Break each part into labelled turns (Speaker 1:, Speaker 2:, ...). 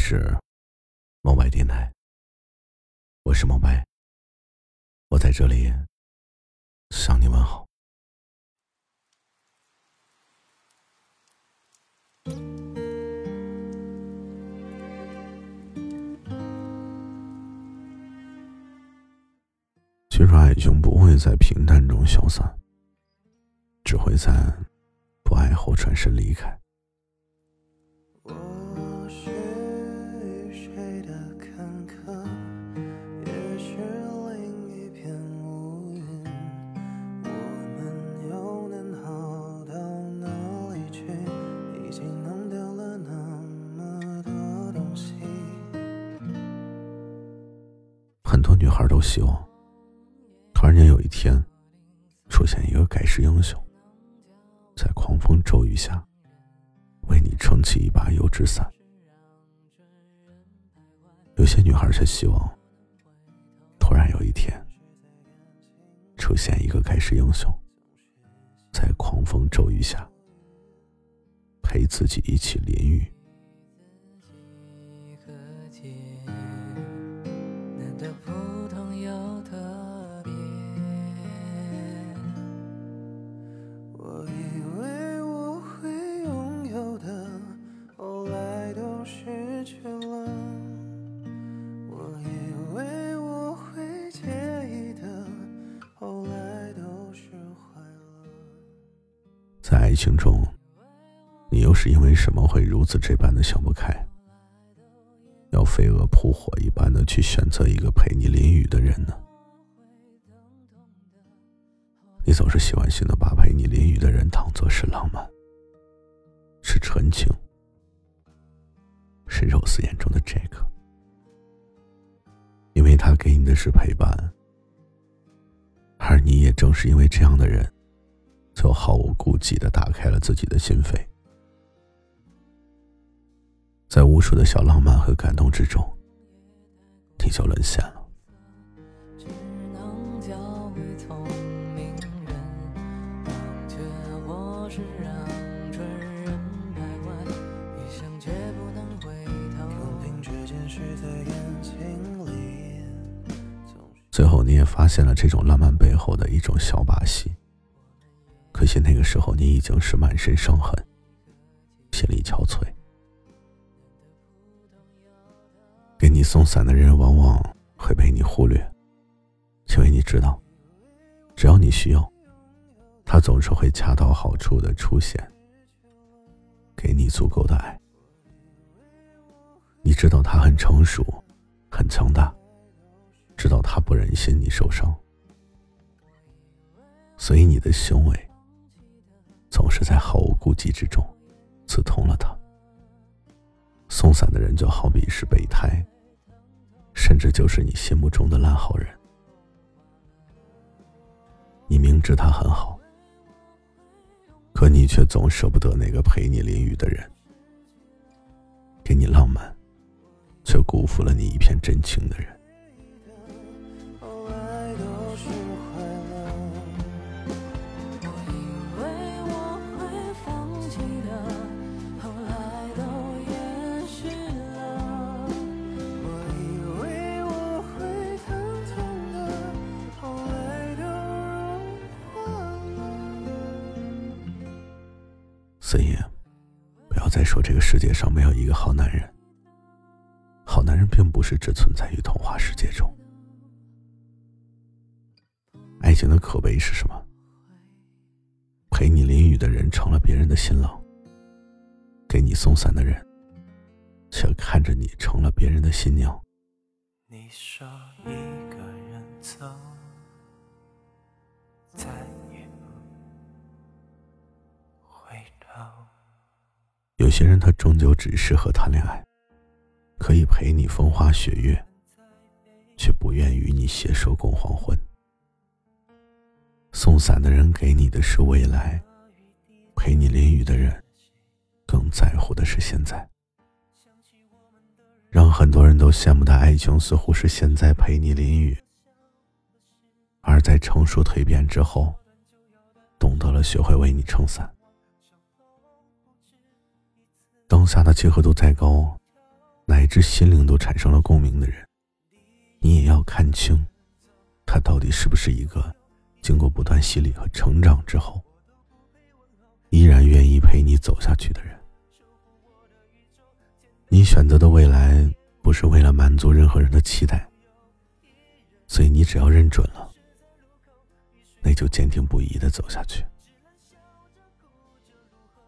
Speaker 1: 是梦白电台，我是梦白，我在这里向你问好。其实爱情不会在平淡中消散，只会在不爱后转身离开。女孩都希望，突然间有一天，出现一个盖世英雄，在狂风骤雨下，为你撑起一把油纸伞。有些女孩却希望，突然有一天，出现一个盖世英雄，在狂风骤雨下，陪自己一起淋雨。
Speaker 2: 去了，我以为我会介意的，后来都是
Speaker 1: 在爱情中，你又是因为什么会如此这般的想不开，要飞蛾扑火一般的去选择一个陪你淋雨的人呢？你总是习惯性的把陪你淋雨的人当作是浪漫，是纯情，是肉丝眼中的杰克，因为他给你的是陪伴，而你也正是因为这样的人。就毫无顾忌的打开了自己的心扉，在无数的小浪漫和感动之中，你就沦陷了。最后，你也发现了这种浪漫背后的一种小把戏。可惜那个时候，你已经是满身伤痕，心力憔悴。给你送伞的人往往会被你忽略，因为你知道，只要你需要，他总是会恰到好处的出现，给你足够的爱。你知道他很成熟，很强大，知道他不忍心你受伤，所以你的行为。总是在毫无顾忌之中，刺痛了他。送伞的人就好比是备胎，甚至就是你心目中的烂好人。你明知他很好，可你却总舍不得那个陪你淋雨的人，给你浪漫，却辜负了你一片真情的人。所以，不要再说这个世界上没有一个好男人。好男人并不是只存在于童话世界中。爱情的可悲是什么？陪你淋雨的人成了别人的新郎，给你送伞的人，却看着你成了别人的新娘。你说一个人走。在有些人他终究只适合谈恋爱，可以陪你风花雪月，却不愿与你携手共黄昏。送伞的人给你的是未来，陪你淋雨的人，更在乎的是现在。让很多人都羡慕的爱情，似乎是现在陪你淋雨，而在成熟蜕变之后，懂得了学会为你撑伞。当下的契合度再高，乃至心灵都产生了共鸣的人，你也要看清，他到底是不是一个经过不断洗礼和成长之后，依然愿意陪你走下去的人。你选择的未来不是为了满足任何人的期待，所以你只要认准了，那就坚定不移的走下去，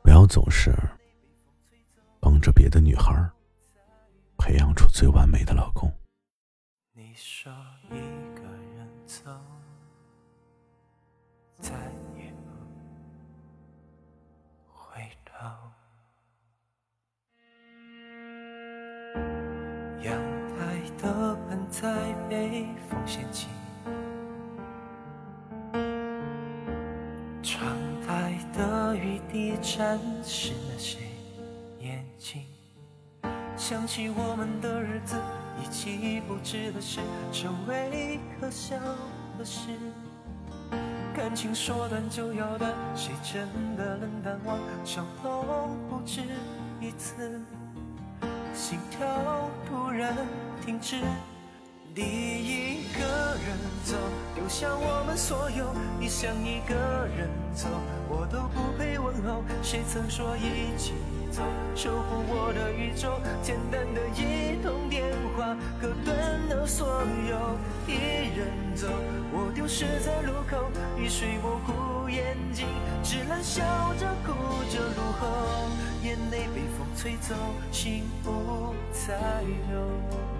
Speaker 1: 不要总是帮着别的女孩培养出最完美的老公。
Speaker 2: 你说一个人走，再也不回头。阳台的盆栽被风掀起，窗台的雨滴沾湿了谁情？想起我们的日子，一起不值的事，成为可笑的事。感情说断就要断，谁真的能淡忘？伤痛不止一次。心跳突然停止，你一个人走，丢下我们所有。你想一个人走，我都不配问候。谁曾说一起走，守护我的宇宙？简单的一通电话，隔断了所有。一人走，我丢失在路口，雨水模糊眼睛，只能笑着哭着入喉。眼泪被风吹走，心不再留。